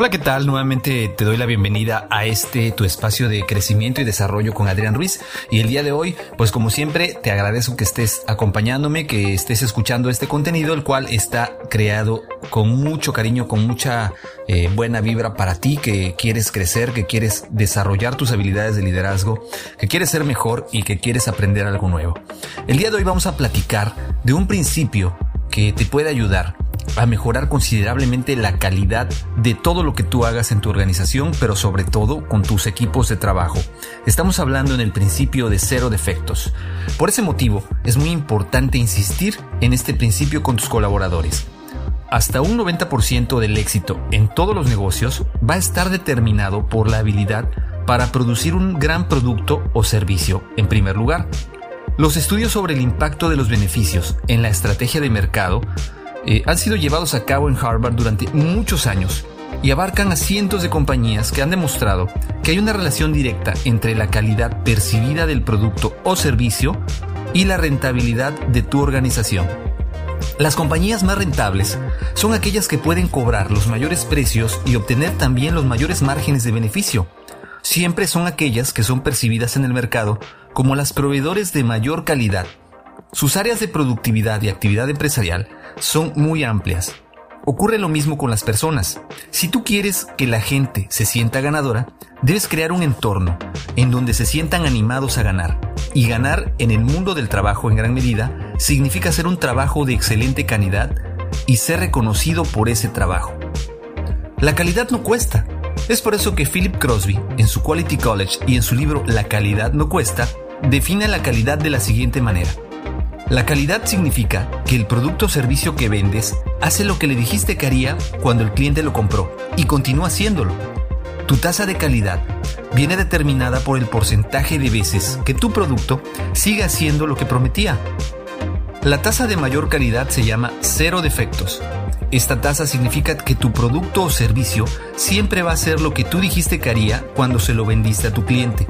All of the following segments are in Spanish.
Hola, ¿qué tal? Nuevamente te doy la bienvenida a este tu espacio de crecimiento y desarrollo con Adrián Ruiz. Y el día de hoy, pues como siempre, te agradezco que estés acompañándome, que estés escuchando este contenido, el cual está creado con mucho cariño, con mucha eh, buena vibra para ti, que quieres crecer, que quieres desarrollar tus habilidades de liderazgo, que quieres ser mejor y que quieres aprender algo nuevo. El día de hoy vamos a platicar de un principio que te puede ayudar a mejorar considerablemente la calidad de todo lo que tú hagas en tu organización, pero sobre todo con tus equipos de trabajo. Estamos hablando en el principio de cero defectos. Por ese motivo, es muy importante insistir en este principio con tus colaboradores. Hasta un 90% del éxito en todos los negocios va a estar determinado por la habilidad para producir un gran producto o servicio, en primer lugar. Los estudios sobre el impacto de los beneficios en la estrategia de mercado eh, han sido llevados a cabo en Harvard durante muchos años y abarcan a cientos de compañías que han demostrado que hay una relación directa entre la calidad percibida del producto o servicio y la rentabilidad de tu organización. Las compañías más rentables son aquellas que pueden cobrar los mayores precios y obtener también los mayores márgenes de beneficio. Siempre son aquellas que son percibidas en el mercado como las proveedores de mayor calidad. Sus áreas de productividad y actividad empresarial son muy amplias. Ocurre lo mismo con las personas. Si tú quieres que la gente se sienta ganadora, debes crear un entorno en donde se sientan animados a ganar. Y ganar en el mundo del trabajo en gran medida significa hacer un trabajo de excelente calidad y ser reconocido por ese trabajo. La calidad no cuesta. Es por eso que Philip Crosby, en su Quality College y en su libro La calidad no cuesta, define la calidad de la siguiente manera. La calidad significa que el producto o servicio que vendes hace lo que le dijiste que haría cuando el cliente lo compró y continúa haciéndolo. Tu tasa de calidad viene determinada por el porcentaje de veces que tu producto sigue haciendo lo que prometía. La tasa de mayor calidad se llama cero defectos. Esta tasa significa que tu producto o servicio siempre va a hacer lo que tú dijiste que haría cuando se lo vendiste a tu cliente.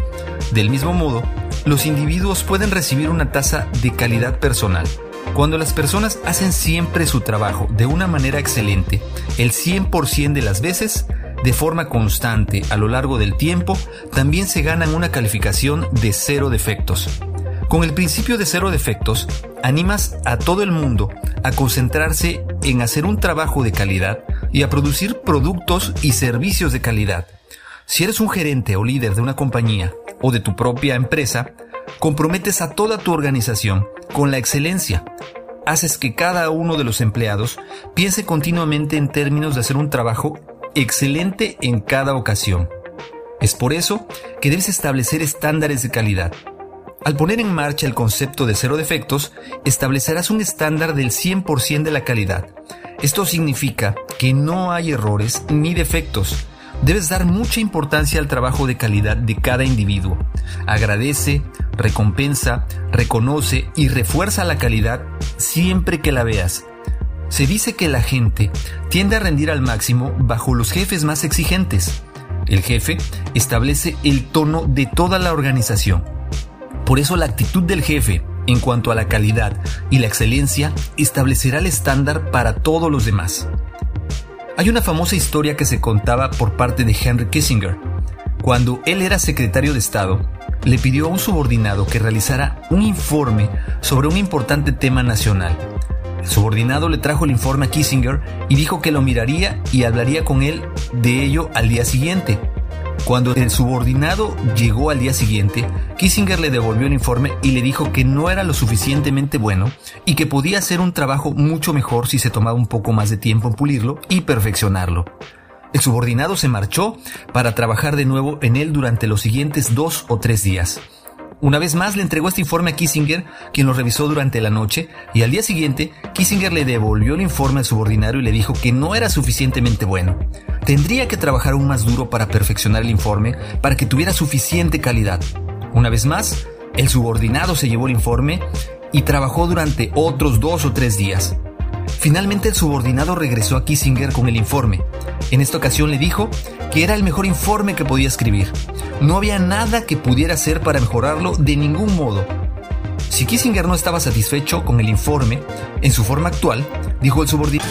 Del mismo modo, los individuos pueden recibir una tasa de calidad personal. Cuando las personas hacen siempre su trabajo de una manera excelente, el 100% de las veces, de forma constante a lo largo del tiempo, también se ganan una calificación de cero defectos. Con el principio de cero defectos, animas a todo el mundo a concentrarse en hacer un trabajo de calidad y a producir productos y servicios de calidad. Si eres un gerente o líder de una compañía o de tu propia empresa, comprometes a toda tu organización con la excelencia. Haces que cada uno de los empleados piense continuamente en términos de hacer un trabajo excelente en cada ocasión. Es por eso que debes establecer estándares de calidad. Al poner en marcha el concepto de cero defectos, establecerás un estándar del 100% de la calidad. Esto significa que no hay errores ni defectos, debes dar mucha importancia al trabajo de calidad de cada individuo. Agradece, recompensa, reconoce y refuerza la calidad siempre que la veas. Se dice que la gente tiende a rendir al máximo bajo los jefes más exigentes. El jefe establece el tono de toda la organización. Por eso la actitud del jefe en cuanto a la calidad y la excelencia establecerá el estándar para todos los demás. Hay una famosa historia que se contaba por parte de Henry Kissinger. Cuando él era secretario de Estado, le pidió a un subordinado que realizara un informe sobre un importante tema nacional. El subordinado le trajo el informe a Kissinger y dijo que lo miraría y hablaría con él de ello al día siguiente. Cuando el subordinado llegó al día siguiente, Kissinger le devolvió el informe y le dijo que no era lo suficientemente bueno y que podía hacer un trabajo mucho mejor si se tomaba un poco más de tiempo en pulirlo y perfeccionarlo. El subordinado se marchó para trabajar de nuevo en él durante los siguientes dos o tres días. Una vez más le entregó este informe a Kissinger, quien lo revisó durante la noche, y al día siguiente, Kissinger le devolvió el informe al subordinado y le dijo que no era suficientemente bueno. Tendría que trabajar aún más duro para perfeccionar el informe para que tuviera suficiente calidad. Una vez más, el subordinado se llevó el informe y trabajó durante otros dos o tres días. Finalmente el subordinado regresó a Kissinger con el informe. En esta ocasión le dijo que era el mejor informe que podía escribir. No había nada que pudiera hacer para mejorarlo de ningún modo. Si Kissinger no estaba satisfecho con el informe, en su forma actual, dijo el subordinado.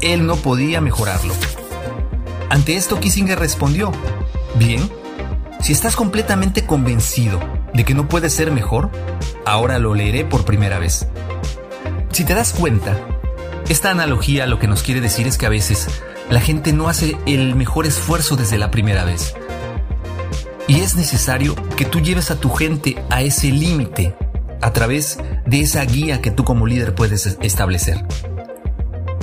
Él no podía mejorarlo. Ante esto, Kissinger respondió: Bien, si estás completamente convencido de que no puede ser mejor, ahora lo leeré por primera vez. Si te das cuenta, esta analogía lo que nos quiere decir es que a veces la gente no hace el mejor esfuerzo desde la primera vez. Y es necesario que tú lleves a tu gente a ese límite a través de esa guía que tú como líder puedes establecer.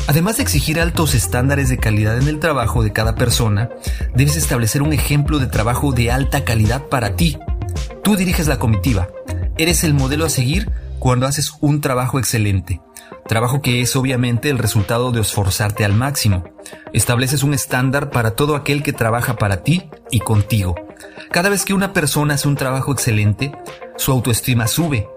Además de exigir altos estándares de calidad en el trabajo de cada persona, debes establecer un ejemplo de trabajo de alta calidad para ti. Tú diriges la comitiva. Eres el modelo a seguir cuando haces un trabajo excelente. Trabajo que es obviamente el resultado de esforzarte al máximo. Estableces un estándar para todo aquel que trabaja para ti y contigo. Cada vez que una persona hace un trabajo excelente, su autoestima sube.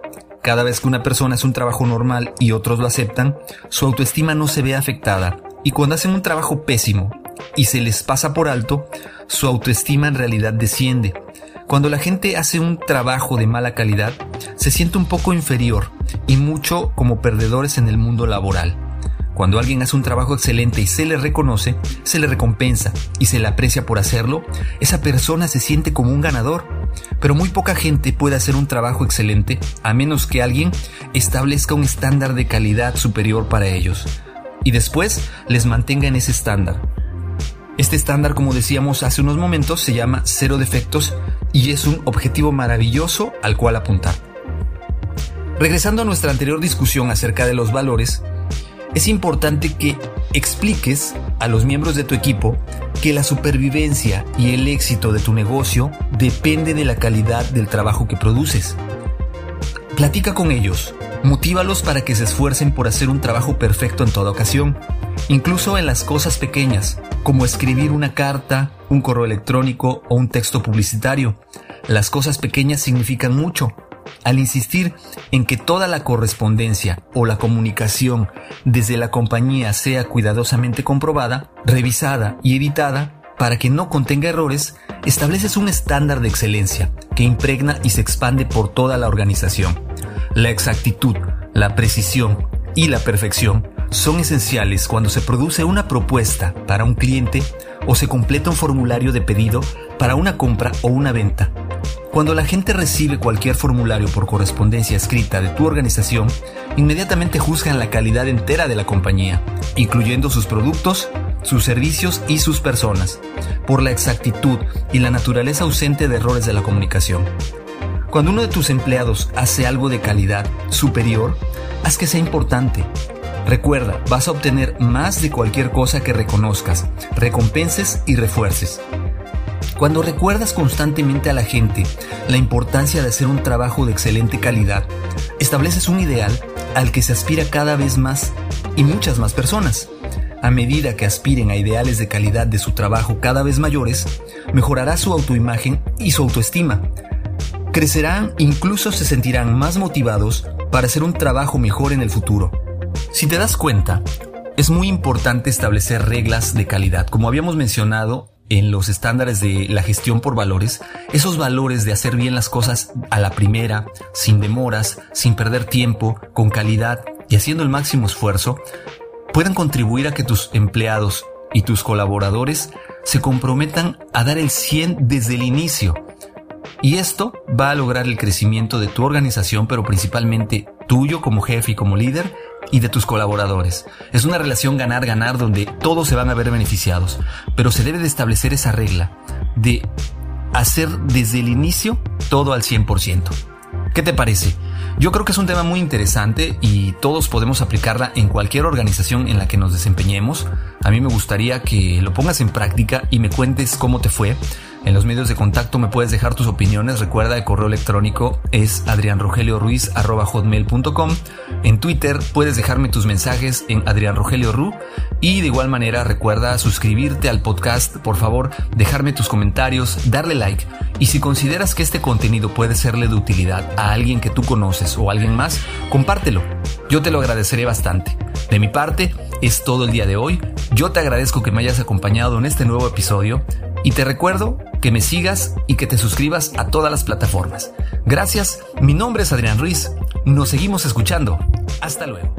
Cada vez que una persona hace un trabajo normal y otros lo aceptan, su autoestima no se ve afectada. Y cuando hacen un trabajo pésimo y se les pasa por alto, su autoestima en realidad desciende. Cuando la gente hace un trabajo de mala calidad, se siente un poco inferior y mucho como perdedores en el mundo laboral. Cuando alguien hace un trabajo excelente y se le reconoce, se le recompensa y se le aprecia por hacerlo, esa persona se siente como un ganador. Pero muy poca gente puede hacer un trabajo excelente a menos que alguien establezca un estándar de calidad superior para ellos y después les mantenga en ese estándar. Este estándar, como decíamos hace unos momentos, se llama cero defectos y es un objetivo maravilloso al cual apuntar. Regresando a nuestra anterior discusión acerca de los valores, es importante que expliques a los miembros de tu equipo que la supervivencia y el éxito de tu negocio depende de la calidad del trabajo que produces. Platica con ellos, motívalos para que se esfuercen por hacer un trabajo perfecto en toda ocasión, incluso en las cosas pequeñas, como escribir una carta, un correo electrónico o un texto publicitario. Las cosas pequeñas significan mucho al insistir en que toda la correspondencia o la comunicación desde la compañía sea cuidadosamente comprobada, revisada y editada para que no contenga errores, estableces un estándar de excelencia que impregna y se expande por toda la organización. La exactitud, la precisión y la perfección son esenciales cuando se produce una propuesta para un cliente o se completa un formulario de pedido para una compra o una venta cuando la gente recibe cualquier formulario por correspondencia escrita de tu organización, inmediatamente juzgan la calidad entera de la compañía, incluyendo sus productos, sus servicios y sus personas, por la exactitud y la naturaleza ausente de errores de la comunicación. Cuando uno de tus empleados hace algo de calidad superior, haz que sea importante. Recuerda, vas a obtener más de cualquier cosa que reconozcas, recompenses y refuerces. Cuando recuerdas constantemente a la gente la importancia de hacer un trabajo de excelente calidad, estableces un ideal al que se aspira cada vez más y muchas más personas. A medida que aspiren a ideales de calidad de su trabajo cada vez mayores, mejorará su autoimagen y su autoestima. Crecerán, incluso se sentirán más motivados para hacer un trabajo mejor en el futuro. Si te das cuenta, es muy importante establecer reglas de calidad. Como habíamos mencionado, en los estándares de la gestión por valores, esos valores de hacer bien las cosas a la primera, sin demoras, sin perder tiempo, con calidad y haciendo el máximo esfuerzo, puedan contribuir a que tus empleados y tus colaboradores se comprometan a dar el 100 desde el inicio. Y esto va a lograr el crecimiento de tu organización, pero principalmente tuyo como jefe y como líder y de tus colaboradores. Es una relación ganar-ganar donde todos se van a ver beneficiados, pero se debe de establecer esa regla de hacer desde el inicio todo al 100%. ¿Qué te parece? Yo creo que es un tema muy interesante y todos podemos aplicarla en cualquier organización en la que nos desempeñemos. A mí me gustaría que lo pongas en práctica y me cuentes cómo te fue. En los medios de contacto me puedes dejar tus opiniones. Recuerda, el correo electrónico es adrianrogelioruiz.com. En Twitter puedes dejarme tus mensajes en adrianrogelioru. Y de igual manera, recuerda suscribirte al podcast. Por favor, dejarme tus comentarios, darle like. Y si consideras que este contenido puede serle de utilidad a alguien que tú conoces o a alguien más, compártelo. Yo te lo agradeceré bastante. De mi parte, es todo el día de hoy. Yo te agradezco que me hayas acompañado en este nuevo episodio y te recuerdo que me sigas y que te suscribas a todas las plataformas. Gracias, mi nombre es Adrián Ruiz. Nos seguimos escuchando. Hasta luego.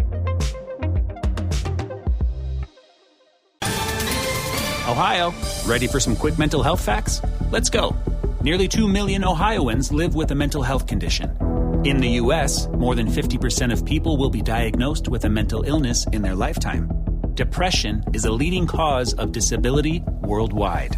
Ohio, ready for some quick mental health facts? Let's go. Nearly 2 million Ohioans live with a mental health condition. In the U.S., more than 50% of people will be diagnosed with a mental illness in their lifetime. Depression is a leading cause of disability worldwide.